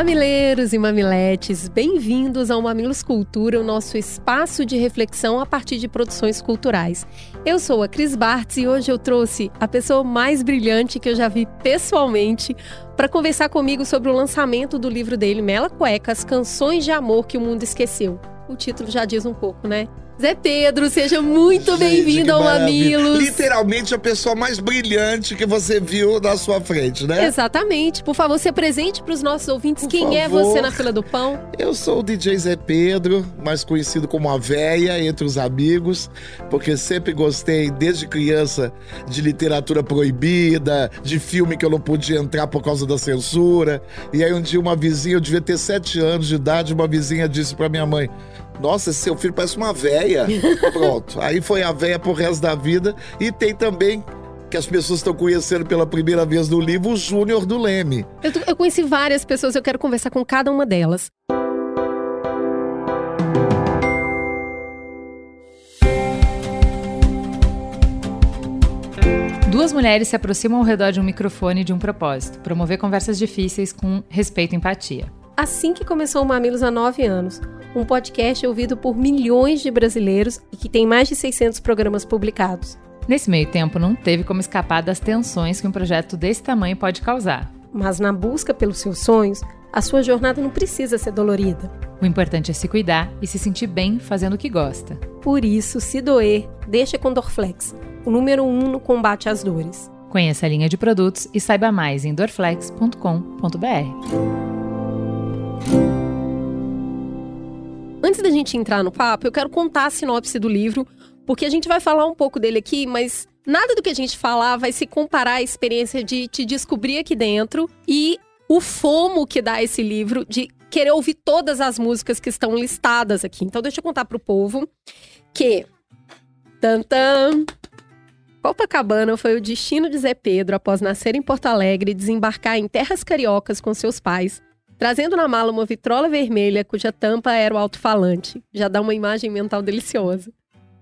Mamileiros e mamiletes, bem-vindos ao Mamilos Cultura, o nosso espaço de reflexão a partir de produções culturais. Eu sou a Cris Bartz e hoje eu trouxe a pessoa mais brilhante que eu já vi pessoalmente para conversar comigo sobre o lançamento do livro dele, Mela Cuecas, Canções de Amor que o Mundo Esqueceu. O título já diz um pouco, né? Zé Pedro, seja muito bem-vindo ao Mamilos. Literalmente a pessoa mais brilhante que você viu na sua frente, né? Exatamente. Por favor, se apresente para os nossos ouvintes. Por Quem favor. é você na fila do pão? Eu sou o DJ Zé Pedro, mais conhecido como a véia entre os amigos, porque sempre gostei, desde criança, de literatura proibida, de filme que eu não podia entrar por causa da censura. E aí um dia uma vizinha, eu devia ter sete anos de idade, uma vizinha disse para minha mãe: nossa, seu filho parece uma véia. Pronto. Aí foi a véia pro resto da vida. E tem também que as pessoas estão conhecendo pela primeira vez no livro, o Júnior do Leme. Eu, eu, conheci várias pessoas, eu quero conversar com cada uma delas. Duas mulheres se aproximam ao redor de um microfone de um propósito: promover conversas difíceis com respeito e empatia. Assim que começou o Mamilos há nove anos, um podcast ouvido por milhões de brasileiros e que tem mais de 600 programas publicados. Nesse meio tempo, não teve como escapar das tensões que um projeto desse tamanho pode causar. Mas na busca pelos seus sonhos, a sua jornada não precisa ser dolorida. O importante é se cuidar e se sentir bem fazendo o que gosta. Por isso, se doer, deixa com Dorflex, o número um no combate às dores. Conheça a linha de produtos e saiba mais em dorflex.com.br. Antes da gente entrar no papo, eu quero contar a sinopse do livro, porque a gente vai falar um pouco dele aqui, mas nada do que a gente falar vai se comparar à experiência de te descobrir aqui dentro e o fomo que dá esse livro de querer ouvir todas as músicas que estão listadas aqui. Então deixa eu contar pro povo que tantam Copacabana foi o destino de Zé Pedro após nascer em Porto Alegre e desembarcar em terras cariocas com seus pais trazendo na mala uma vitrola vermelha cuja tampa era o alto-falante. Já dá uma imagem mental deliciosa.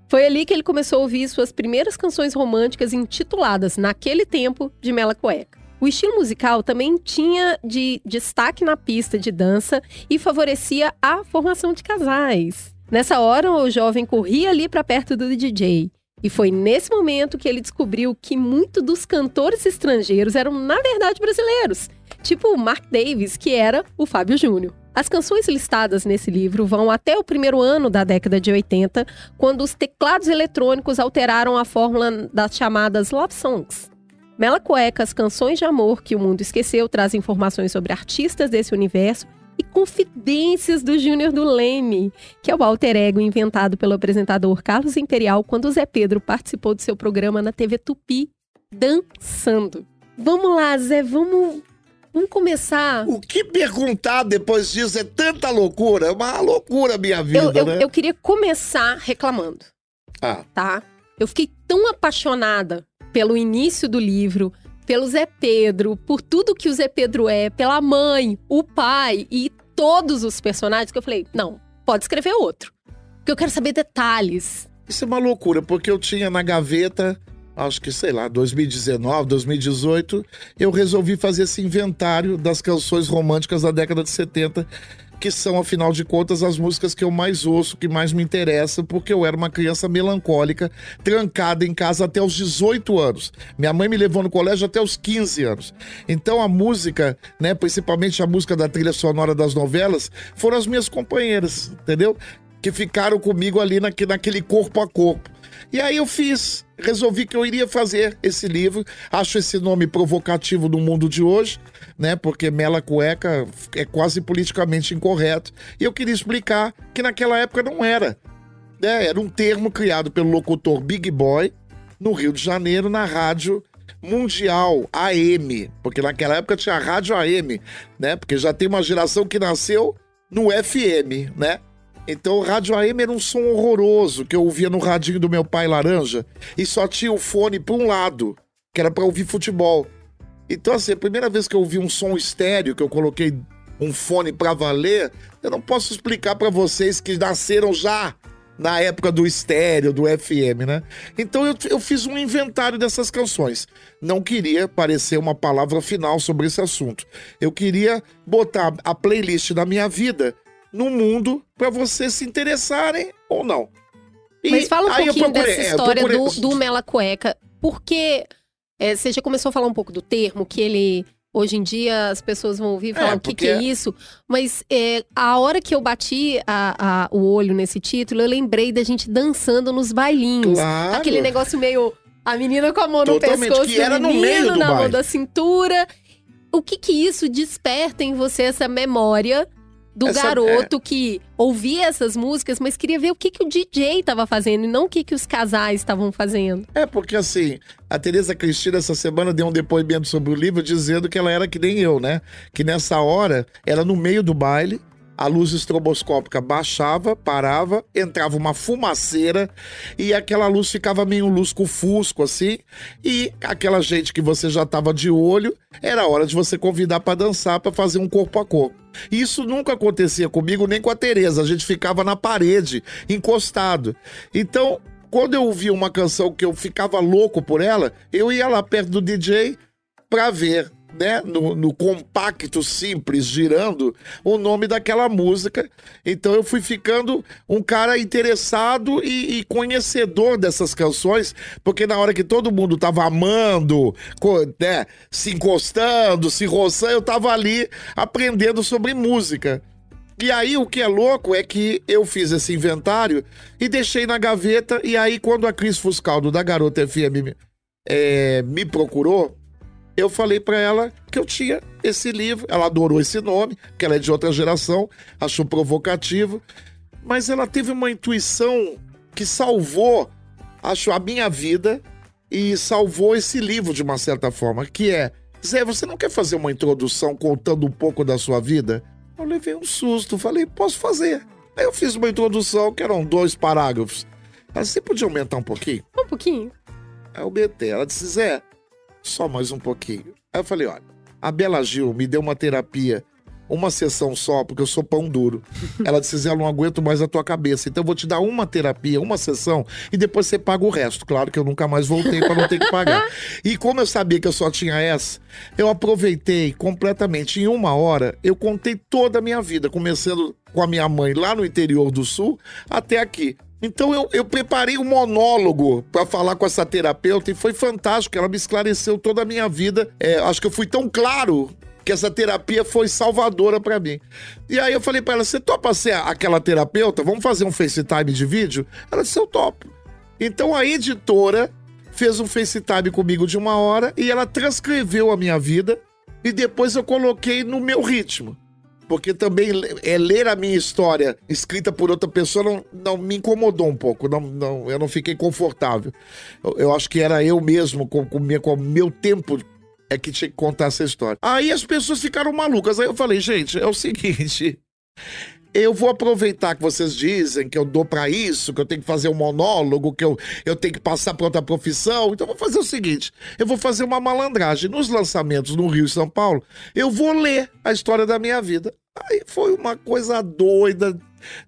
Foi ali que ele começou a ouvir suas primeiras canções românticas intituladas, naquele tempo, de Mela Cueca. O estilo musical também tinha de destaque na pista de dança e favorecia a formação de casais. Nessa hora, o jovem corria ali para perto do DJ. E foi nesse momento que ele descobriu que muitos dos cantores estrangeiros eram, na verdade, brasileiros tipo Mark Davis, que era o Fábio Júnior. As canções listadas nesse livro vão até o primeiro ano da década de 80, quando os teclados eletrônicos alteraram a fórmula das chamadas love songs. Mela Cueca, as canções de amor que o mundo esqueceu, traz informações sobre artistas desse universo e confidências do Júnior do Leme, que é o alter ego inventado pelo apresentador Carlos Imperial quando Zé Pedro participou do seu programa na TV Tupi, Dançando. Vamos lá, Zé, vamos Vamos começar. O que perguntar depois disso é tanta loucura. É uma loucura minha vida, eu, eu, né? Eu queria começar reclamando. Ah. Tá? Eu fiquei tão apaixonada pelo início do livro, pelo Zé Pedro, por tudo que o Zé Pedro é, pela mãe, o pai e todos os personagens que eu falei, não, pode escrever outro. Porque eu quero saber detalhes. Isso é uma loucura, porque eu tinha na gaveta acho que, sei lá, 2019, 2018, eu resolvi fazer esse inventário das canções românticas da década de 70 que são, afinal de contas, as músicas que eu mais ouço, que mais me interessam, porque eu era uma criança melancólica, trancada em casa até os 18 anos. Minha mãe me levou no colégio até os 15 anos. Então a música, né, principalmente a música da trilha sonora das novelas, foram as minhas companheiras, entendeu? Que ficaram comigo ali naquele corpo a corpo. E aí eu fiz, resolvi que eu iria fazer esse livro. Acho esse nome provocativo no mundo de hoje, né? Porque mela cueca é quase politicamente incorreto. E eu queria explicar que naquela época não era. Né? Era um termo criado pelo locutor Big Boy no Rio de Janeiro, na rádio mundial AM, porque naquela época tinha rádio AM, né? Porque já tem uma geração que nasceu no FM, né? Então o rádio AM era um som horroroso que eu ouvia no radinho do meu pai laranja e só tinha o fone para um lado, que era para ouvir futebol. Então assim, a primeira vez que eu ouvi um som estéreo, que eu coloquei um fone para valer, eu não posso explicar para vocês que nasceram já na época do estéreo, do FM, né? Então eu, eu fiz um inventário dessas canções. Não queria parecer uma palavra final sobre esse assunto. Eu queria botar a playlist da minha vida no mundo para vocês se interessarem ou não. E Mas fala um pouquinho procurei, dessa é, história é, procurei... do, do Mela Cueca, porque é, você já começou a falar um pouco do termo, que ele Hoje em dia as pessoas vão ouvir e falar é, o que, que é isso. Mas é, a hora que eu bati a, a, o olho nesse título, eu lembrei da gente dançando nos bailinhos. Claro. Aquele negócio meio. A menina com a mão Totalmente, no pescoço, que era no meio do na baile. mão da cintura. O que que isso desperta em você essa memória do Essa, garoto é... que ouvia essas músicas, mas queria ver o que, que o DJ estava fazendo e não o que, que os casais estavam fazendo. É, porque assim, a Tereza Cristina essa semana deu um depoimento sobre o livro dizendo que ela era que nem eu, né? Que nessa hora, era no meio do baile, a luz estroboscópica baixava, parava, entrava uma fumaceira e aquela luz ficava meio lusco-fusco assim. E aquela gente que você já estava de olho, era hora de você convidar para dançar, para fazer um corpo a corpo. Isso nunca acontecia comigo nem com a Tereza, a gente ficava na parede, encostado. Então, quando eu ouvia uma canção que eu ficava louco por ela, eu ia lá perto do DJ para ver né, no, no, compacto simples girando o nome daquela música. Então eu fui ficando um cara interessado e, e conhecedor dessas canções, porque na hora que todo mundo tava amando, né, se encostando, se roçando, eu tava ali aprendendo sobre música. E aí o que é louco é que eu fiz esse inventário e deixei na gaveta, e aí quando a Cris Fuscaldo da Garota FM é, me procurou, eu falei para ela que eu tinha esse livro. Ela adorou esse nome, que ela é de outra geração, achou provocativo, mas ela teve uma intuição que salvou, acho, a minha vida e salvou esse livro de uma certa forma, que é Zé, você não quer fazer uma introdução contando um pouco da sua vida? Eu levei um susto, falei, posso fazer. Aí eu fiz uma introdução que eram dois parágrafos. Ela, você podia aumentar um pouquinho? Um pouquinho. Aí eu botei. Ela disse, Zé, só mais um pouquinho. Aí eu falei: olha, a Bela Gil me deu uma terapia, uma sessão só, porque eu sou pão duro. Ela disse: Zé, eu não aguento mais a tua cabeça, então eu vou te dar uma terapia, uma sessão, e depois você paga o resto. Claro que eu nunca mais voltei para não ter que pagar. e como eu sabia que eu só tinha essa, eu aproveitei completamente. Em uma hora, eu contei toda a minha vida, começando com a minha mãe lá no interior do sul até aqui. Então eu, eu preparei um monólogo para falar com essa terapeuta e foi fantástico. Ela me esclareceu toda a minha vida. É, acho que eu fui tão claro que essa terapia foi salvadora para mim. E aí eu falei para ela: você topa ser aquela terapeuta? Vamos fazer um FaceTime de vídeo? Ela disse: eu topo. Então a editora fez um FaceTime comigo de uma hora e ela transcreveu a minha vida e depois eu coloquei no meu ritmo porque também é, ler a minha história escrita por outra pessoa não, não me incomodou um pouco, não, não, eu não fiquei confortável. Eu, eu acho que era eu mesmo, com o com meu tempo é que tinha que contar essa história. Aí as pessoas ficaram malucas. Aí eu falei, gente, é o seguinte. Eu vou aproveitar que vocês dizem que eu dou para isso, que eu tenho que fazer um monólogo, que eu, eu tenho que passar para outra profissão. Então eu vou fazer o seguinte: eu vou fazer uma malandragem. Nos lançamentos no Rio e São Paulo, eu vou ler a história da minha vida. Aí foi uma coisa doida,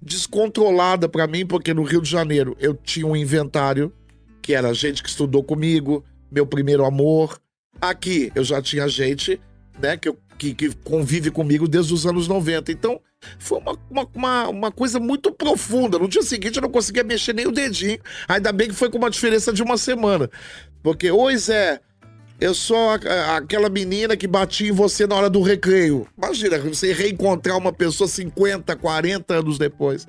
descontrolada para mim, porque no Rio de Janeiro eu tinha um inventário, que era gente que estudou comigo, meu primeiro amor. Aqui eu já tinha gente, né, que, eu, que, que convive comigo desde os anos 90. Então foi uma, uma, uma, uma, coisa muito profunda. No dia seguinte eu não conseguia mexer nem o dedinho. Ainda bem que foi com uma diferença de uma semana. Porque, oi Zé, eu sou a, aquela menina que batia em você na hora do recreio. Imagina, você reencontrar uma pessoa 50, 40 anos depois.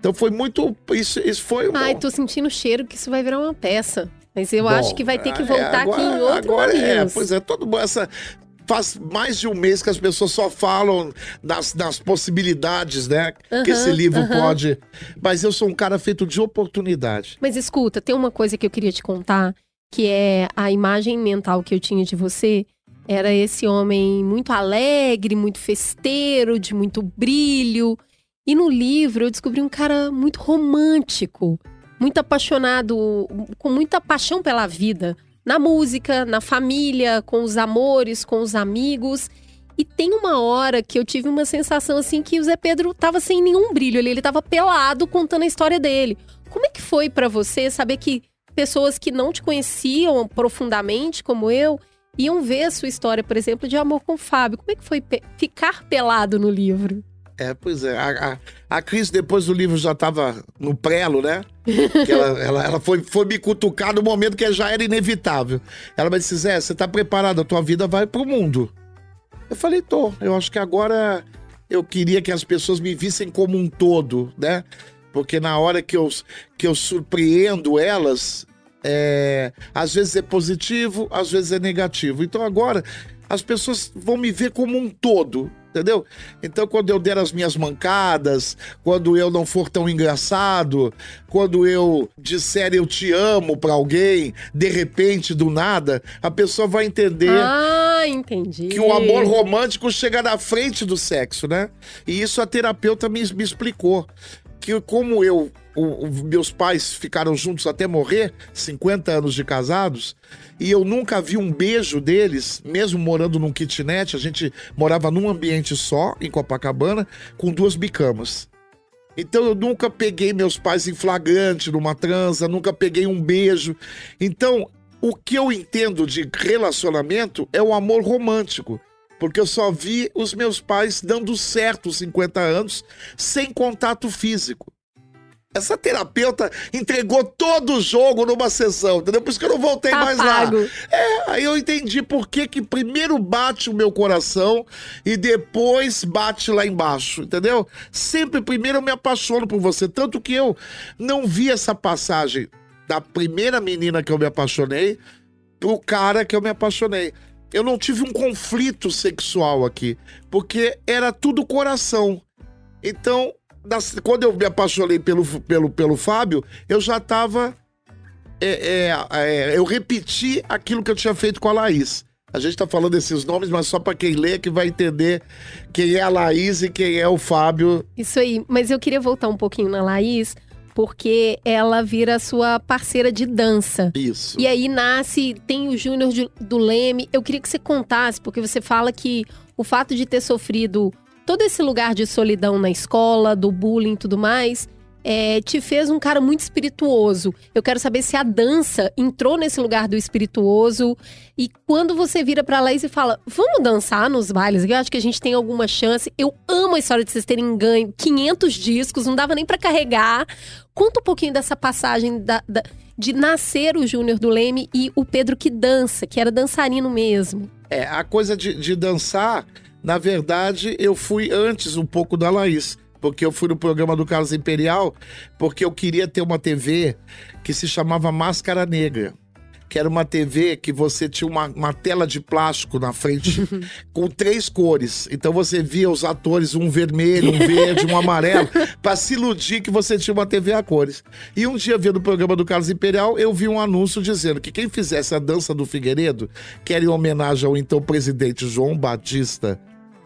Então foi muito. Isso, isso foi. Ai, tô sentindo o cheiro que isso vai virar uma peça. Mas eu bom, acho que vai ter que é, voltar é, agora, aqui em outro agora É, pois é, todo essa faz mais de um mês que as pessoas só falam das, das possibilidades, né? Uhum, que esse livro uhum. pode. Mas eu sou um cara feito de oportunidade. Mas escuta, tem uma coisa que eu queria te contar, que é a imagem mental que eu tinha de você. Era esse homem muito alegre, muito festeiro, de muito brilho. E no livro eu descobri um cara muito romântico, muito apaixonado, com muita paixão pela vida. Na música, na família, com os amores, com os amigos. E tem uma hora que eu tive uma sensação assim que o Zé Pedro tava sem nenhum brilho ali, ele tava pelado contando a história dele. Como é que foi para você saber que pessoas que não te conheciam profundamente, como eu, iam ver a sua história, por exemplo, de amor com o Fábio? Como é que foi pe ficar pelado no livro? É, pois é. A, a, a Cris, depois do livro, já estava no prelo, né? ela, ela, ela, foi, foi me cutucar no momento que já era inevitável. Ela me disse, Zé, você tá preparado? A tua vida vai pro mundo. Eu falei, tô. Eu acho que agora eu queria que as pessoas me vissem como um todo, né? Porque na hora que eu, que eu surpreendo elas, é, às vezes é positivo, às vezes é negativo. Então agora as pessoas vão me ver como um todo entendeu? Então, quando eu der as minhas mancadas, quando eu não for tão engraçado, quando eu disser eu te amo para alguém, de repente, do nada, a pessoa vai entender. Ah, entendi. Que o amor romântico chega na frente do sexo, né? E isso a terapeuta me, me explicou. Que como eu o, o, meus pais ficaram juntos até morrer, 50 anos de casados, e eu nunca vi um beijo deles, mesmo morando num kitnet, a gente morava num ambiente só, em Copacabana, com duas bicamas. Então eu nunca peguei meus pais em flagrante numa transa, nunca peguei um beijo. Então, o que eu entendo de relacionamento é o amor romântico. Porque eu só vi os meus pais dando certo 50 anos sem contato físico. Essa terapeuta entregou todo o jogo numa sessão, entendeu? Por isso que eu não voltei tá mais pago. lá. É, aí eu entendi por que, que primeiro bate o meu coração e depois bate lá embaixo, entendeu? Sempre primeiro eu me apaixono por você. Tanto que eu não vi essa passagem da primeira menina que eu me apaixonei pro cara que eu me apaixonei. Eu não tive um conflito sexual aqui, porque era tudo coração. Então, quando eu me apaixonei pelo, pelo, pelo Fábio, eu já tava. É, é, é, eu repeti aquilo que eu tinha feito com a Laís. A gente tá falando esses nomes, mas só para quem lê que vai entender quem é a Laís e quem é o Fábio. Isso aí, mas eu queria voltar um pouquinho na Laís, porque ela vira sua parceira de dança. Isso. E aí nasce, tem o Júnior do Leme. Eu queria que você contasse, porque você fala que o fato de ter sofrido todo esse lugar de solidão na escola, do bullying e tudo mais, é, te fez um cara muito espirituoso. Eu quero saber se a dança entrou nesse lugar do espirituoso e quando você vira pra Laís e fala, vamos dançar nos bailes, eu acho que a gente tem alguma chance. Eu amo a história de vocês terem ganho 500 discos, não dava nem para carregar. Conta um pouquinho dessa passagem da, da, de nascer o Júnior do Leme e o Pedro que dança, que era dançarino mesmo. É, a coisa de, de dançar na verdade, eu fui antes um pouco da Laís, porque eu fui no programa do Carlos Imperial, porque eu queria ter uma TV que se chamava Máscara Negra que era uma TV que você tinha uma, uma tela de plástico na frente com três cores. Então você via os atores, um vermelho, um verde, um amarelo, para se iludir que você tinha uma TV a cores. E um dia, vendo o programa do Carlos Imperial, eu vi um anúncio dizendo que quem fizesse a dança do Figueiredo, que era em homenagem ao então presidente João Batista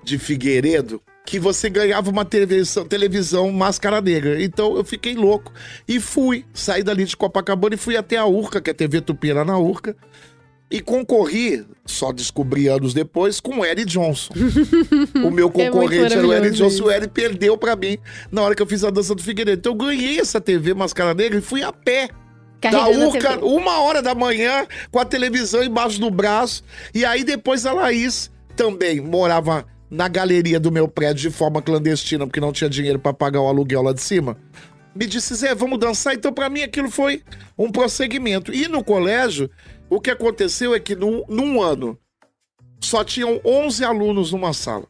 de Figueiredo, que você ganhava uma televisão, televisão máscara negra. Então eu fiquei louco e fui. Saí dali de Copacabana e fui até a Urca, que é a TV Tupi lá na Urca. E concorri, só descobri anos depois, com o Eric Johnson. o meu é concorrente é era o Eric Johnson. O Eric perdeu para mim na hora que eu fiz a dança do Figueiredo. Então eu ganhei essa TV Máscara Negra e fui a pé. da Urca, uma hora da manhã, com a televisão embaixo do braço. E aí depois a Laís também morava na galeria do meu prédio de forma clandestina, porque não tinha dinheiro para pagar o aluguel lá de cima. Me disse, Zé, vamos dançar? Então, para mim, aquilo foi um prosseguimento. E no colégio, o que aconteceu é que num, num ano só tinham 11 alunos numa sala.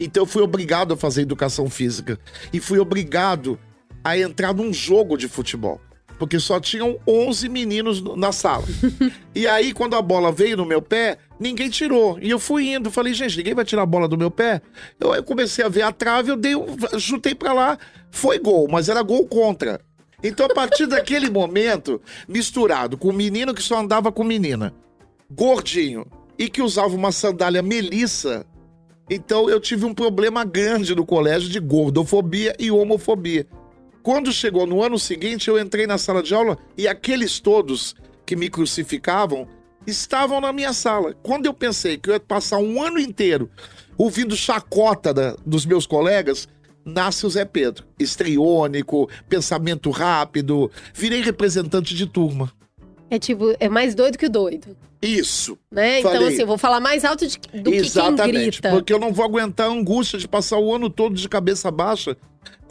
Então, eu fui obrigado a fazer educação física. E fui obrigado a entrar num jogo de futebol porque só tinham 11 meninos na sala. e aí, quando a bola veio no meu pé, ninguém tirou. E eu fui indo, falei, gente, ninguém vai tirar a bola do meu pé? Eu, eu comecei a ver a trave, eu dei, chutei para lá, foi gol, mas era gol contra. Então, a partir daquele momento, misturado com o menino que só andava com menina, gordinho, e que usava uma sandália melissa, Então eu tive um problema grande no colégio de gordofobia e homofobia. Quando chegou no ano seguinte, eu entrei na sala de aula e aqueles todos que me crucificavam estavam na minha sala. Quando eu pensei que eu ia passar um ano inteiro ouvindo chacota da, dos meus colegas, nasce o Zé Pedro. Estriônico, pensamento rápido, virei representante de turma. É tipo, é mais doido que o doido. Isso. Né? Então, Falei. assim, eu vou falar mais alto de- do que quem Exatamente. grita. Porque eu não vou aguentar a angústia de passar o ano todo de cabeça baixa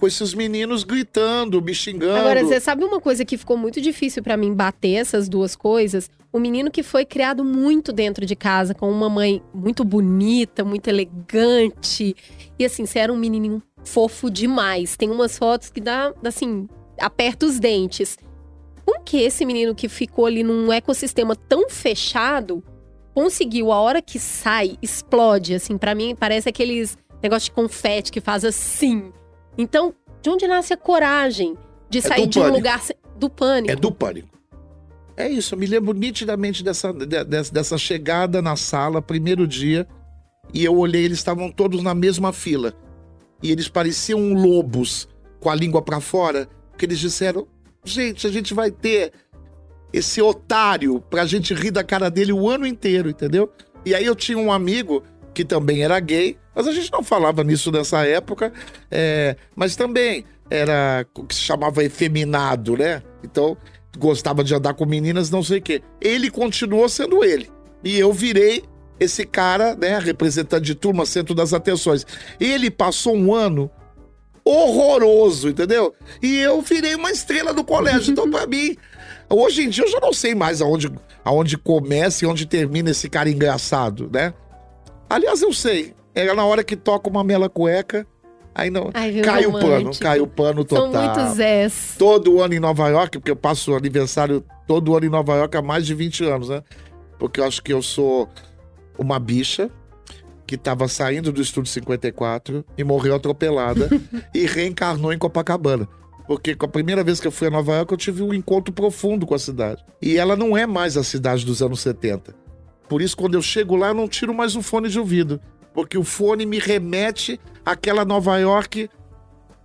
com esses meninos gritando, me xingando. Agora, você sabe uma coisa que ficou muito difícil pra mim bater essas duas coisas? O menino que foi criado muito dentro de casa, com uma mãe muito bonita, muito elegante. E assim, você era um menininho fofo demais. Tem umas fotos que dá, assim, aperta os dentes. Como que esse menino que ficou ali num ecossistema tão fechado conseguiu, a hora que sai, explode, assim, pra mim parece aqueles negócios de confete que faz assim. Então, de onde nasce a coragem de sair do de um lugar do pânico? É do pânico. É isso, eu me lembro nitidamente dessa, de- dessa, dessa chegada na sala, primeiro dia, e eu olhei, eles estavam todos na mesma fila. E eles pareciam lobos com a língua pra fora, que eles disseram: gente, a gente vai ter esse otário pra gente rir da cara dele o ano inteiro, entendeu? E aí eu tinha um amigo que também era gay, mas a gente não falava nisso nessa época, é, mas também era o que se chamava efeminado, né? Então gostava de andar com meninas, não sei o quê. Ele continuou sendo ele. E eu virei esse cara, né, representante de turma, centro das atenções. Ele passou um ano horroroso, entendeu? E eu virei uma estrela do colégio. Então, pra mim, hoje em dia eu já não sei mais aonde, aonde começa e onde termina esse cara engraçado, né? Aliás, eu sei. Era na hora que toca uma mela cueca, aí não. Ai, cai o pano, romântico. cai o pano São total. muitos Zés. Todo ano em Nova York, porque eu passo aniversário todo ano em Nova York há mais de 20 anos, né? Porque eu acho que eu sou uma bicha que tava saindo do Estúdio 54 e morreu atropelada e reencarnou em Copacabana. Porque com a primeira vez que eu fui a Nova York, eu tive um encontro profundo com a cidade. E ela não é mais a cidade dos anos 70. Por isso, quando eu chego lá, eu não tiro mais o fone de ouvido. Porque o fone me remete àquela Nova York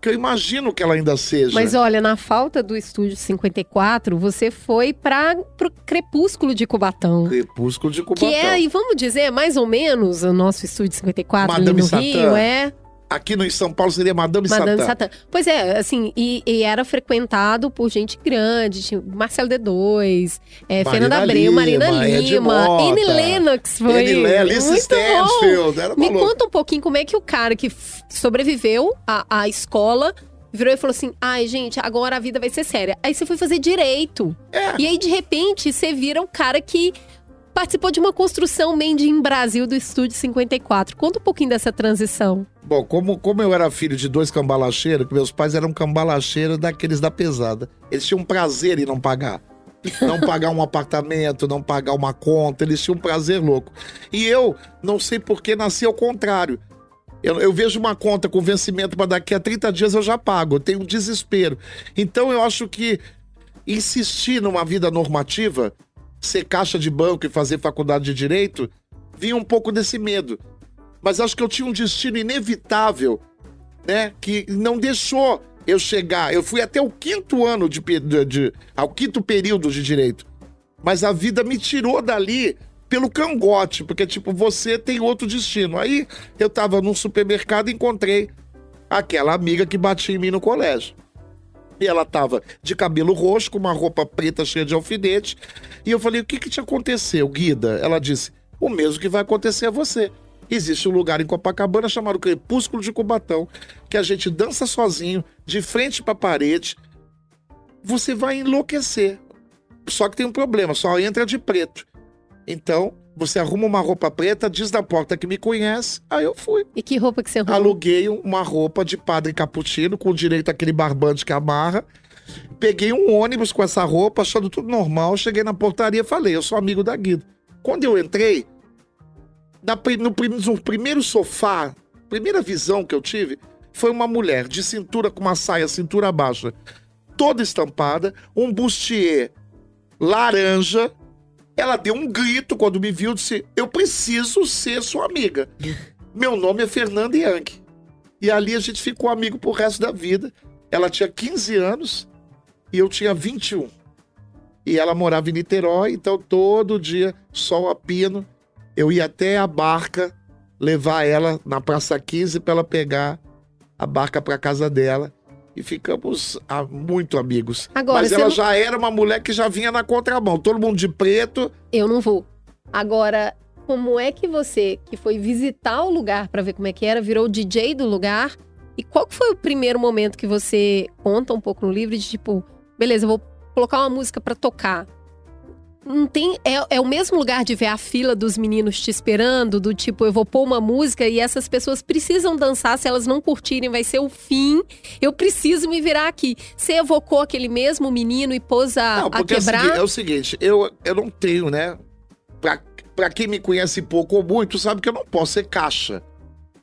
que eu imagino que ela ainda seja. Mas olha, na falta do estúdio 54, você foi para pro Crepúsculo de Cubatão. Crepúsculo de Cubatão. Que é, e vamos dizer, mais ou menos o nosso estúdio 54 Madame ali no Satã. Rio, é Aqui no em São Paulo seria Madame, Madame Satã. Satã. Pois é, assim, e, e era frequentado por gente grande, tinha Marcelo D2, é, Fernanda Abreu, Lima, Marina Lima, Mota, Annie Lennox foi. Alice Muito bom. Stansfield. Era Me conta um pouquinho como é que o cara que sobreviveu à, à escola virou e falou assim: ai, gente, agora a vida vai ser séria. Aí você foi fazer direito. É. E aí, de repente, você vira o cara que participou de uma construção Made in Brasil do Estúdio 54. Conta um pouquinho dessa transição. Bom, como, como eu era filho de dois cambalacheiros, meus pais eram cambalacheiros daqueles da pesada. Eles tinham prazer em não pagar. Não pagar um apartamento, não pagar uma conta, eles tinham um prazer louco. E eu, não sei por que, nasci ao contrário. Eu, eu vejo uma conta com vencimento para daqui a 30 dias eu já pago, eu tenho um desespero. Então eu acho que insistir numa vida normativa, ser caixa de banco e fazer faculdade de direito, vinha um pouco desse medo. Mas acho que eu tinha um destino inevitável, né? Que não deixou eu chegar. Eu fui até o quinto ano de, de, de ao quinto período de direito. Mas a vida me tirou dali pelo cangote, porque tipo, você tem outro destino. Aí eu tava num supermercado e encontrei aquela amiga que batia em mim no colégio. E ela tava de cabelo roxo, com uma roupa preta cheia de alfinete. E eu falei: o que que te aconteceu, Guida? Ela disse: o mesmo que vai acontecer a você. Existe um lugar em Copacabana chamado Crepúsculo de Cubatão, que a gente dança sozinho, de frente pra parede. Você vai enlouquecer. Só que tem um problema, só entra de preto. Então, você arruma uma roupa preta, diz na porta que me conhece, aí eu fui. E que roupa que você arrumou? Aluguei uma roupa de padre cappuccino, com direito àquele barbante que amarra. Peguei um ônibus com essa roupa, achando tudo normal. Cheguei na portaria e falei, eu sou amigo da Guida. Quando eu entrei, no primeiro sofá, primeira visão que eu tive, foi uma mulher de cintura com uma saia cintura baixa, toda estampada, um bustier laranja. Ela deu um grito quando me viu, disse: Eu preciso ser sua amiga. Meu nome é Fernando Yankee. E ali a gente ficou amigo pro resto da vida. Ela tinha 15 anos e eu tinha 21. E ela morava em Niterói, então todo dia, sol a pino, eu ia até a barca levar ela na Praça 15 para ela pegar a barca para casa dela. E ficamos ah, muito amigos. Agora, Mas ela não- já era uma mulher que já vinha na contramão. Todo mundo de preto. Eu não vou. Agora, como é que você, que foi visitar o lugar pra ver como é que era, virou DJ do lugar? E qual foi o primeiro momento que você conta um pouco no livro de tipo, beleza, eu vou colocar uma música pra tocar? Não tem. É, é o mesmo lugar de ver a fila dos meninos te esperando, do tipo, eu vou pôr uma música e essas pessoas precisam dançar, se elas não curtirem, vai ser o fim. Eu preciso me virar aqui. Você evocou aquele mesmo menino e pôs a, não, a porque é o, quebrar? é o seguinte, eu, eu não tenho, né? Pra, pra quem me conhece pouco ou muito, sabe que eu não posso ser caixa.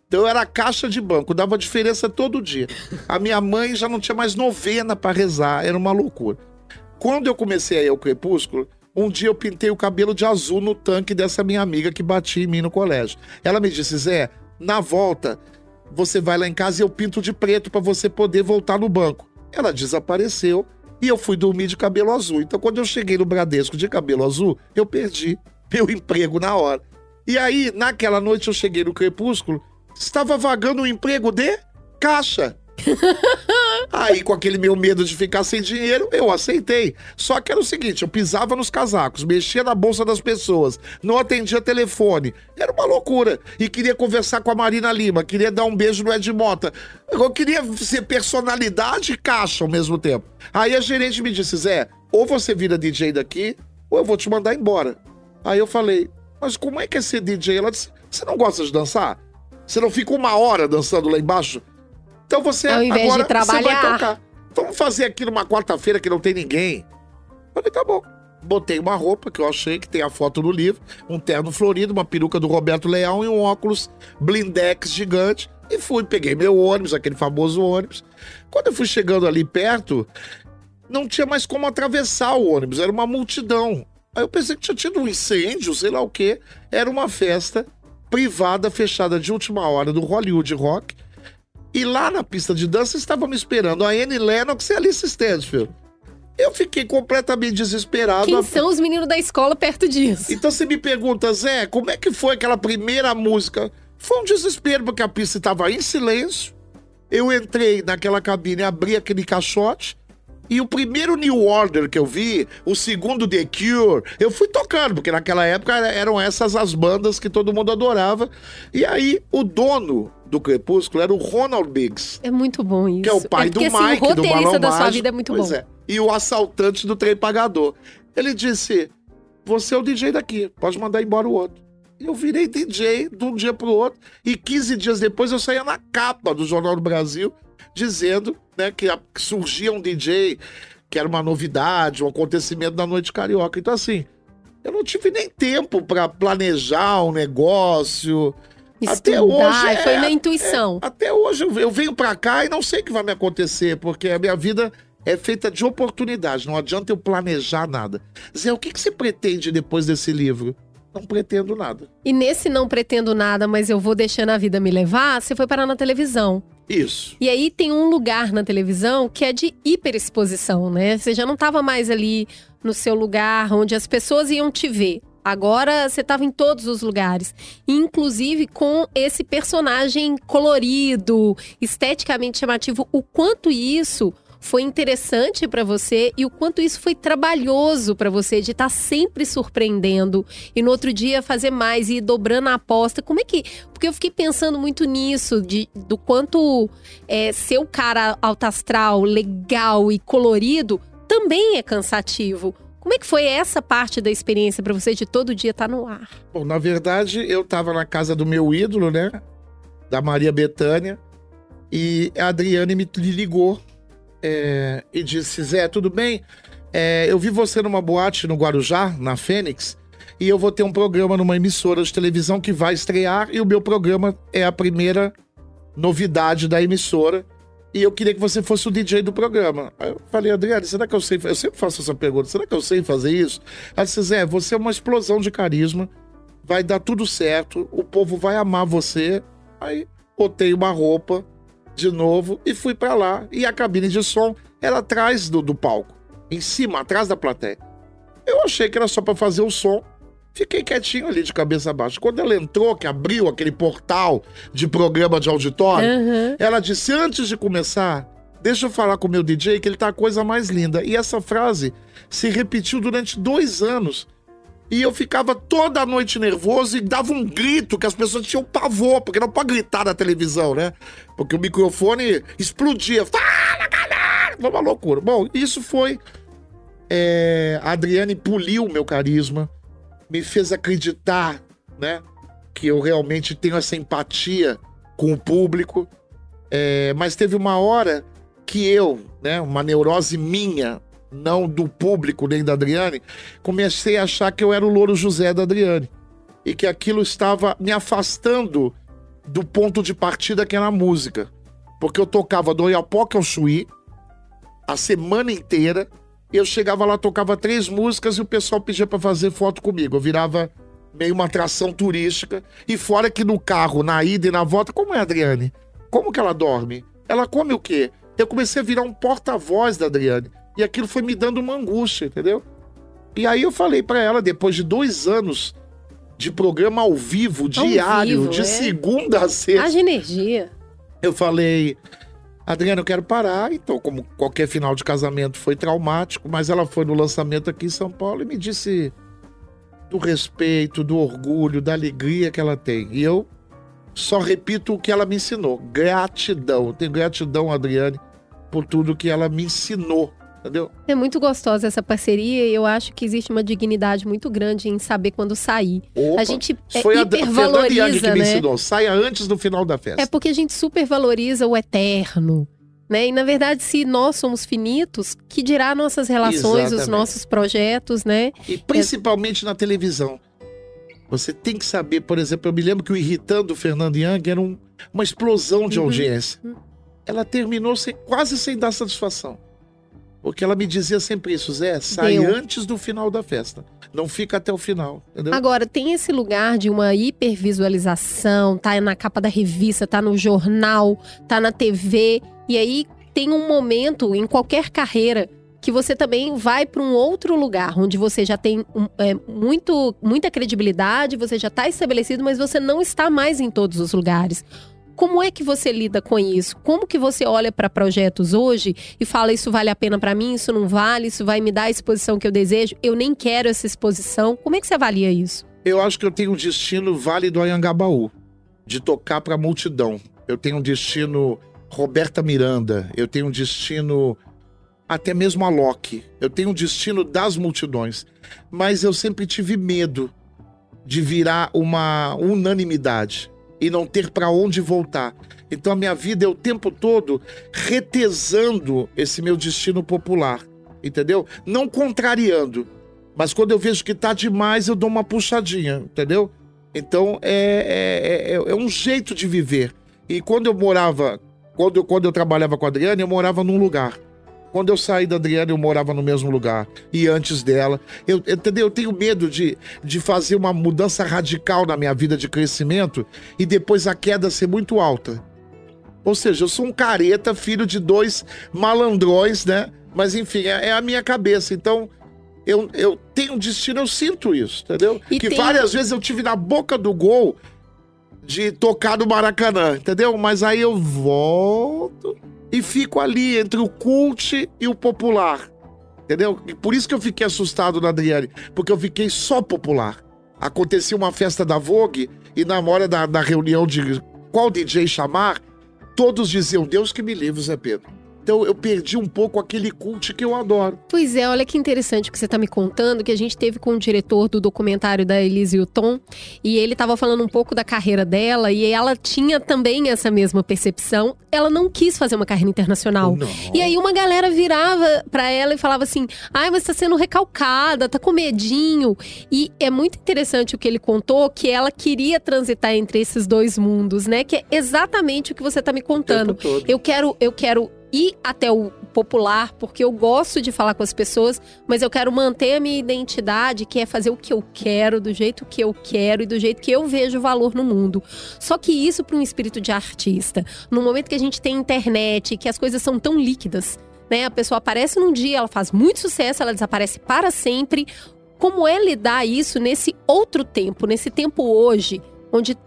Então eu era caixa de banco, dava diferença todo dia. A minha mãe já não tinha mais novena pra rezar, era uma loucura. Quando eu comecei a ir ao Crepúsculo, um dia eu pintei o cabelo de azul no tanque dessa minha amiga que batia em mim no colégio. Ela me disse, Zé, na volta, você vai lá em casa e eu pinto de preto pra você poder voltar no banco. Ela desapareceu e eu fui dormir de cabelo azul. Então, quando eu cheguei no Bradesco de cabelo azul, eu perdi meu emprego na hora. E aí, naquela noite, eu cheguei no Crepúsculo, estava vagando um emprego de caixa. Aí, com aquele meu medo de ficar sem dinheiro, eu aceitei. Só que era o seguinte: eu pisava nos casacos, mexia na bolsa das pessoas, não atendia telefone. Era uma loucura. E queria conversar com a Marina Lima, queria dar um beijo no Ed Mota. Eu queria ser personalidade e caixa ao mesmo tempo. Aí a gerente me disse: Zé, ou você vira DJ daqui, ou eu vou te mandar embora. Aí eu falei: Mas como é que é ser DJ? Ela disse: Você não gosta de dançar? Você não fica uma hora dançando lá embaixo? Então você Ao invés de agora você vai trabalhar. tocar. Vamos fazer aqui numa quarta-feira que não tem ninguém. Falei, tá bom. Botei uma roupa que eu achei que tem a foto no livro, um terno florido, uma peruca do Roberto Leão e um óculos blindex gigante. E fui, peguei meu ônibus, aquele famoso ônibus. Quando eu fui chegando ali perto, não tinha mais como atravessar o ônibus, era uma multidão. Aí eu pensei que tinha tido um incêndio, sei lá o quê. Era uma festa privada, fechada de última hora do Hollywood Rock. E lá na pista de dança estava me esperando a Annie Lennox e a Alice Stansfield. Eu fiquei completamente desesperado. Quem são os meninos da escola perto disso? Então você me pergunta, Zé, como é que foi aquela primeira música? Foi um desespero, porque a pista estava em silêncio. Eu entrei naquela cabine, abri aquele caixote. E o primeiro New Order que eu vi, o segundo The Cure, eu fui tocando, porque naquela época era- eram essas as bandas que todo mundo adorava. E aí, o dono do Crepúsculo era o Ronald Biggs. É muito bom isso. Que é o pai porque, do assim, Mike, o do Balão da sua vida é muito Pois bom. é. E o assaltante do trem pagador. Ele disse, você é o DJ daqui, pode mandar embora o outro. E eu virei DJ de um dia pro outro. E 15 dias depois eu saía na capa do Jornal do Brasil, dizendo né, que, a- que surgia um DJ, que era uma novidade, um acontecimento da noite carioca. Então, assim, eu não tive nem tempo pra planejar um negócio. Até Estudar, hoje, é, foi na intuição. Até hoje eu- eu venho pra cá e não sei o que vai me acontecer, porque a minha vida é feita de oportunidade, não adianta eu planejar nada. Zé, o que, que você pretende depois desse livro? Não pretendo nada. E nesse não pretendo nada, mas eu vou deixando a vida me levar, você foi parar na televisão. Isso. E aí tem um lugar na televisão que é de hiperexposição, né? Você já não estava mais ali no seu lugar onde as pessoas iam te ver. Agora você estava em todos os lugares, inclusive com esse personagem colorido, esteticamente chamativo. O quanto isso foi interessante para você e o quanto isso foi trabalhoso para você de estar sempre surpreendendo e no outro dia fazer mais e ir dobrando a aposta. Como é que porque eu fiquei pensando muito nisso, de, do quanto é, ser o cara alto astral, legal e colorido também é cansativo. Como é que foi essa parte da experiência pra você de todo dia estar no ar? Bom, na verdade, eu tava na casa do meu ídolo, né? Da Maria Bethânia. E a Adriane me ligou é, e disse: Zé, tudo bem? É, eu vi você numa boate no Guarujá, na Fênix, e eu vou ter um programa numa emissora de televisão que vai estrear, e o meu programa é a primeira novidade da emissora. E eu queria que você fosse o DJ do programa. Aí eu falei, Adriane, será que eu sei? Eu sempre faço essa pergunta, será que eu sei fazer isso? Ela disse, Zé, você é uma explosão de carisma, vai dar tudo certo, o povo vai amar você Aí botei uma roupa de novo e fui para lá. E a cabine de som era atrás do, do palco, em cima, atrás da plateia. Eu achei que era só para fazer o som. Fiquei quietinho ali de cabeça baixa. Quando ela entrou, que abriu aquele portal de programa de auditório, Aham. ela disse: Antes de começar, deixa eu falar com o meu DJ que ele tá a coisa mais linda. E essa frase se repetiu durante dois anos. E eu ficava toda noite nervoso e dava um grito que as pessoas tinham pavor, porque não pode gritar na televisão, né? Porque o microfone explodia. Fala, galera! Foi uma loucura. Bom, isso foi. é, a Adriane poliu o meu carisma, me fez acreditar, né? Que eu realmente tenho essa empatia com o público. É, mas teve uma hora que eu, né, uma neurose minha, não do público nem da Adriane, comecei a achar que eu era o Louro José da Adriane. E que aquilo estava me afastando do ponto de partida que era a música. Porque eu tocava do Oiapoque ao Chuí a semana inteira. Eu chegava lá, tocava três músicas e o pessoal pedia para fazer foto comigo. Eu virava meio uma atração turística. E fora que no carro, na ida e na volta, como é a Adriane? Como que ela dorme? Ela come o quê? Eu comecei a virar um porta-voz da Adriane. E aquilo foi me dando uma angústia, entendeu? E aí eu falei pra ela, depois de dois anos de programa ao vivo, diário, vivo, de é. segunda a sexta, Haja energia. eu falei, Adriana, eu quero parar. Então, como qualquer final de casamento foi traumático, mas ela foi no lançamento aqui em São Paulo e me disse do respeito, do orgulho, da alegria que ela tem. E eu só repito o que ela me ensinou. Gratidão. Eu tenho gratidão, Adriane, por tudo que ela me ensinou. Entendeu? É muito gostosa essa parceria e eu acho que existe uma dignidade muito grande em saber quando sair. Opa, a gente é, foi a, a Fernanda hipervaloriza, que me né? ensinou. Saia antes do final da festa. É porque a gente supervaloriza o eterno. Né? E na verdade, se nós somos finitos, que dirá nossas relações, os Exatamente. nossos projetos, né? E principalmente na televisão. Você tem que saber, por exemplo, eu me lembro que o Irritando o Fernando Young era um- uma explosão de Uhum. audiência. Uhum. Ela terminou sem- quase sem dar satisfação. Porque ela me dizia sempre isso, Zé, sai Deu. antes do final da festa. Não fica até o final, entendeu? Agora, tem esse lugar de uma hipervisualização, tá na capa da revista, tá no jornal, tá na TV. E aí tem um momento em qualquer carreira que você também vai para um outro lugar, onde você já tem um- é, muito, muita credibilidade, você já está estabelecido, mas você não está mais em todos os lugares. Como é que você lida com isso? Como que você olha para projetos hoje e fala isso vale a pena para mim, isso não vale, isso vai me dar a exposição que eu desejo, eu nem quero essa exposição. Como é que você avalia isso? Eu acho que eu tenho um destino Vale do Anhangabaú, de tocar pra multidão. Eu tenho um destino Roberta Miranda, eu tenho um destino até mesmo a Loki. Eu tenho um destino das multidões. Mas eu sempre tive medo de virar uma unanimidade e não ter pra onde voltar. Então a minha vida é o tempo todo retesando esse meu destino popular, entendeu? Não contrariando. Mas quando eu vejo que tá demais, eu dou uma puxadinha, entendeu? Então é, é, é, é um jeito de viver. E quando eu morava, quando eu, quando eu trabalhava com a Adriana, eu morava num lugar. Quando eu saí da Adriana, eu morava no mesmo lugar. E antes dela. Eu, entendeu? Eu tenho medo de, de fazer uma mudança radical na minha vida de crescimento e depois a queda ser muito alta. Ou seja, eu sou um careta, filho de dois malandrões, né? Mas enfim, é, é a minha cabeça. Então, eu, eu tenho um destino, eu sinto isso, entendeu? E que tem- várias vezes eu tive na boca do gol de tocar no Maracanã, entendeu? Mas aí eu volto e fico ali entre o cult e o popular. Entendeu? Por isso que eu fiquei assustado na Adriane, porque eu fiquei só popular. Acontecia uma festa da Vogue e na hora da, da reunião de qual DJ chamar, todos diziam: Deus que me livre, Zé Pedro. Então eu perdi um pouco aquele cult que eu adoro. Pois é, olha que interessante o que você está me contando, que a gente teve com o diretor do documentário da Elise Houghton, e ele estava falando um pouco da carreira dela, e ela tinha também essa mesma percepção. Ela não quis fazer uma carreira internacional. Não. E aí uma galera virava pra ela e falava assim: ai, mas tá sendo recalcada, tá com medinho. E é muito interessante o que ele contou, que ela queria transitar entre esses dois mundos, né? Que é exatamente o que você tá me contando. Eu quero, eu quero ir até o popular, porque eu gosto de falar com as pessoas, mas eu quero manter a minha identidade, que é fazer o que eu quero, do jeito que eu quero e do jeito que eu vejo valor no mundo. Só que isso para um espírito de artista, no momento que a gente tem internet, que as coisas são tão líquidas, né? A pessoa aparece num dia, ela faz muito sucesso, ela desaparece para sempre. Como é lidar isso nesse outro tempo, nesse tempo hoje, onde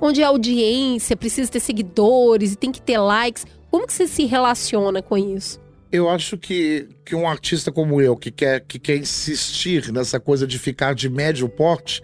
onde a audiência precisa ter seguidores e tem que ter likes? Como que você se relaciona com isso? Eu acho que, que um artista como eu, que quer, que quer insistir nessa coisa de ficar de médio porte,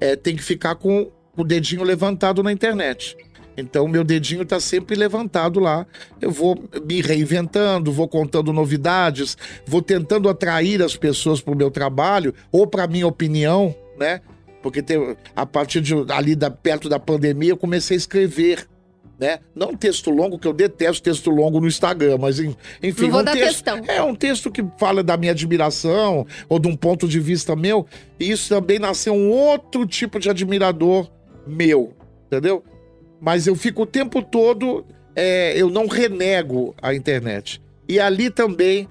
é, tem que ficar com o dedinho levantado na internet. Então, meu dedinho está sempre levantado lá. Eu vou me reinventando, vou contando novidades, vou tentando atrair as pessoas para o meu trabalho ou para minha opinião, né? Porque tem, a partir de ali da, perto da pandemia eu comecei a escrever né? Não texto longo, que eu detesto texto longo no Instagram, mas enfim, Não vou um dar texto, textão. é um texto que fala da minha admiração ou de um ponto de vista meu, e isso também nasceu um outro tipo de admirador meu, entendeu? Mas eu fico o tempo todo, é, eu não renego a internet. E ali também,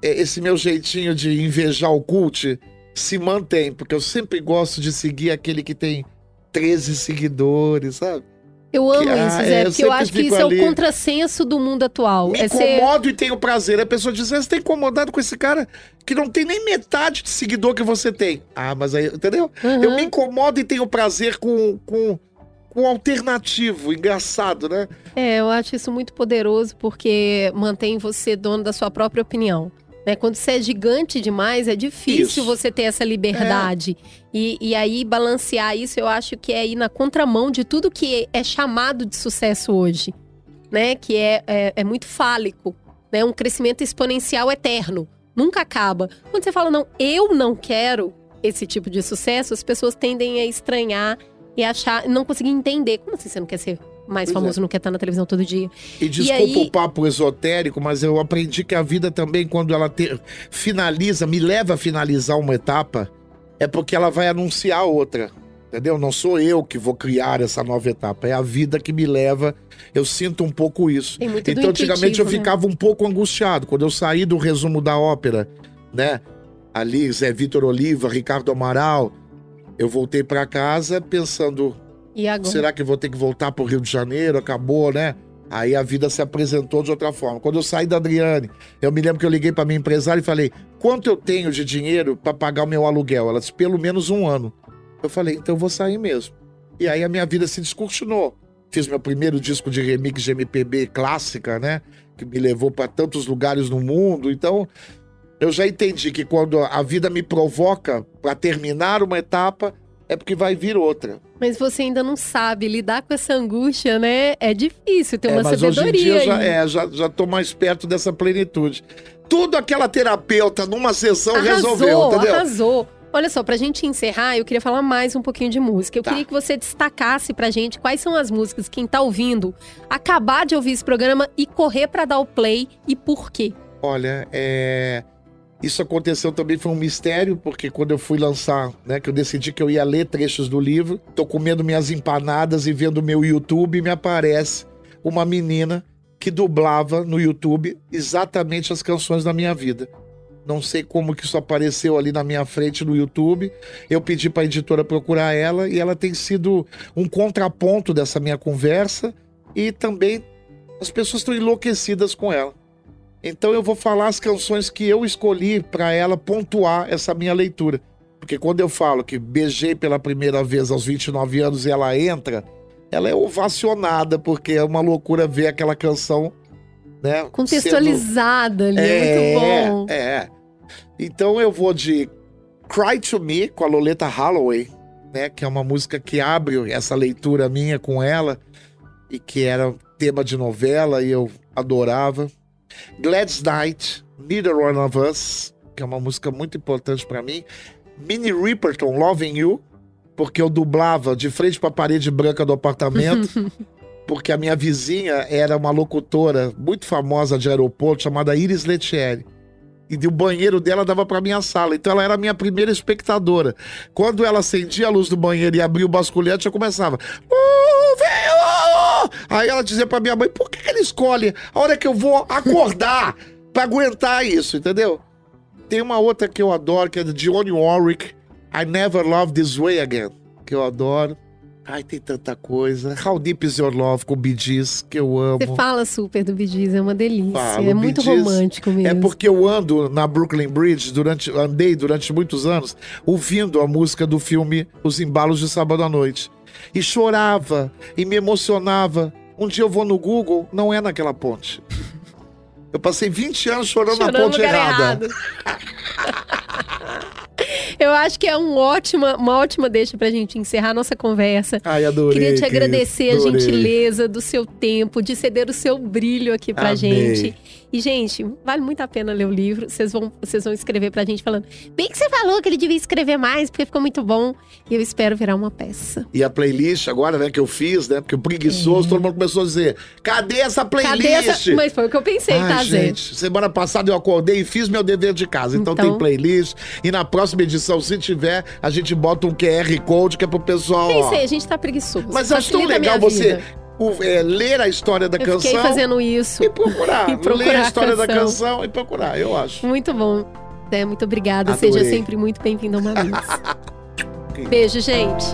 é, esse meu jeitinho de invejar o cult se mantém, porque eu sempre gosto de seguir aquele que tem 13 seguidores, sabe? Eu amo Que- isso, é, Zé, eu porque eu sempre acho que isso ali. é o contrassenso do mundo atual. Me é ser... incomodo e tenho prazer. A pessoa diz, você tá incomodado com esse cara que não tem nem metade de seguidor que você tem. Ah, mas aí, entendeu? Uhum. Eu me incomodo e tenho prazer com, com, com alternativo. Engraçado, né? É, eu acho isso muito poderoso porque mantém você dono da sua própria opinião. Né? Quando você é gigante demais, é difícil Isso. você ter essa liberdade. E, e aí, balancear isso, eu acho que é ir na contramão de tudo que é chamado de sucesso hoje. Né? Que é, é, é muito fálico. Né? Um crescimento exponencial eterno. Nunca acaba. Quando você fala, não, eu não quero esse tipo de sucesso, as pessoas tendem a estranhar e achar, não conseguir entender. Como assim você não quer ser mais Pois é. famoso, não quer estar na televisão todo dia? E desculpa aí- o papo esotérico, mas eu aprendi que a vida também, quando ela te- finaliza, me leva a finalizar uma etapa, é porque ela vai anunciar outra. Entendeu? Não sou eu que vou criar essa nova etapa, é a vida que me leva. Eu sinto um pouco isso. Então, antigamente eu né? ficava um pouco angustiado. Quando eu saí do resumo da ópera, né? Ali, Zé Vitor Oliva, Ricardo Amaral, eu voltei pra casa pensando: E? Será que vou ter que voltar pro Rio de Janeiro? Acabou, né? Aí a vida se apresentou de outra forma. Quando eu saí da Adriane, eu me lembro que eu liguei pra minha empresária e falei: quanto eu tenho de dinheiro pra pagar o meu aluguel? Ela disse: pelo menos um ano. Eu falei: então eu vou sair mesmo. E aí a minha vida se descortinou. Fiz meu primeiro disco de remix de MPB clássica, né? Que me levou pra tantos lugares no mundo. Então, eu já entendi que quando a vida me provoca pra terminar uma etapa, é porque vai vir outra. Mas você ainda não sabe lidar com essa angústia, né? É difícil ter É, uma mas hoje em sabedoria dia eu já, é, já, já tô mais perto dessa plenitude. Tudo aquela terapeuta numa sessão resolveu, entendeu? arrasou. Olha só, pra gente encerrar, eu queria falar mais um pouquinho de música. Eu Tá. queria que você destacasse pra gente quais são as músicas, quem tá ouvindo, acabar de ouvir esse programa e correr pra dar o play e por quê. Olha, é... Isso aconteceu também, foi um mistério, porque quando eu fui lançar, né, que eu decidi que eu ia ler trechos do livro, tô comendo minhas empanadas e vendo meu YouTube e me aparece uma menina que dublava no YouTube exatamente as canções da minha vida. Não sei como que isso apareceu ali na minha frente no YouTube. Eu pedi para a editora procurar ela e ela tem sido um contraponto dessa minha conversa e também as pessoas estão enlouquecidas com ela. Então eu vou falar as canções que eu escolhi para ela pontuar essa minha leitura. Porque quando eu falo que beijei pela primeira vez aos 29 anos e ela entra, ela é ovacionada, porque é uma loucura ver aquela canção, né? Contextualizada ali, sendo- é muito bom. É, é. Então eu vou de Cry to Me com a Loleta Holloway, né? Que é uma música que abre essa leitura minha com ela e que era tema de novela e eu adorava. Glad's Night, Neither One of Us, que é uma música muito importante pra mim. Minnie Riperton, Loving You, porque eu dublava de frente pra parede branca do apartamento, porque a minha vizinha era uma locutora muito famosa de aeroporto chamada Iris Letieri. E o banheiro dela dava pra minha sala. Então ela era a minha primeira espectadora. Quando ela acendia a luz do banheiro e abria o basculhante, eu começava. "Moving on!" Aí ela dizia pra minha mãe, por que, que ele escolhe a hora que eu vou acordar pra aguentar isso, entendeu? Tem uma outra que eu adoro, que é de Dionne Warwick, I Never Love This Way Again, que eu adoro. Ai, tem tanta coisa. How Deep Is Your Love com Bee Gees, que eu amo. Você fala super do Bee Gees, é uma delícia. Falo, é muito Gees romântico mesmo. É porque eu ando na Brooklyn Bridge, durante, andei durante muitos anos, ouvindo a música do filme Os Embalos de Sábado à Noite. E chorava, e me emocionava. Um dia eu vou no Google, não é naquela ponte. Eu passei 20 anos chorando, Chorando na ponte errada. Eu acho que é um ótima, uma ótima deixa pra gente encerrar a nossa conversa. Ai, adorei. Queria te agradecer a gentileza do seu tempo, de ceder o seu brilho aqui pra Amei. gente. E, gente, vale muito a pena ler o livro. Vocês vão, vocês vão escrever pra gente falando. Bem que você falou que ele devia escrever mais, porque ficou muito bom. E eu espero virar uma peça. E a playlist agora, né, que eu fiz, né? Porque o preguiçoso, todo mundo começou a dizer: cadê essa playlist? Cadê essa. Mas foi o que eu pensei, Ai, tá, Zé? gente, semana passada eu acordei e fiz meu dever de casa. Então, Então- tem playlist. E na próxima edição, se tiver, a gente bota um QR Code que é pro pessoal. ó. Pensei, a gente tá preguiçoso. Mas acho tão legal você. O- é, ler a história da Eu canção fiquei fazendo isso. e procurar. E procurar ler a a história da canção. e procurar, eu acho. Muito bom. Zé, muito obrigada. Adorei. Seja sempre muito bem-vindo ao Mamilos. Beijo, gente.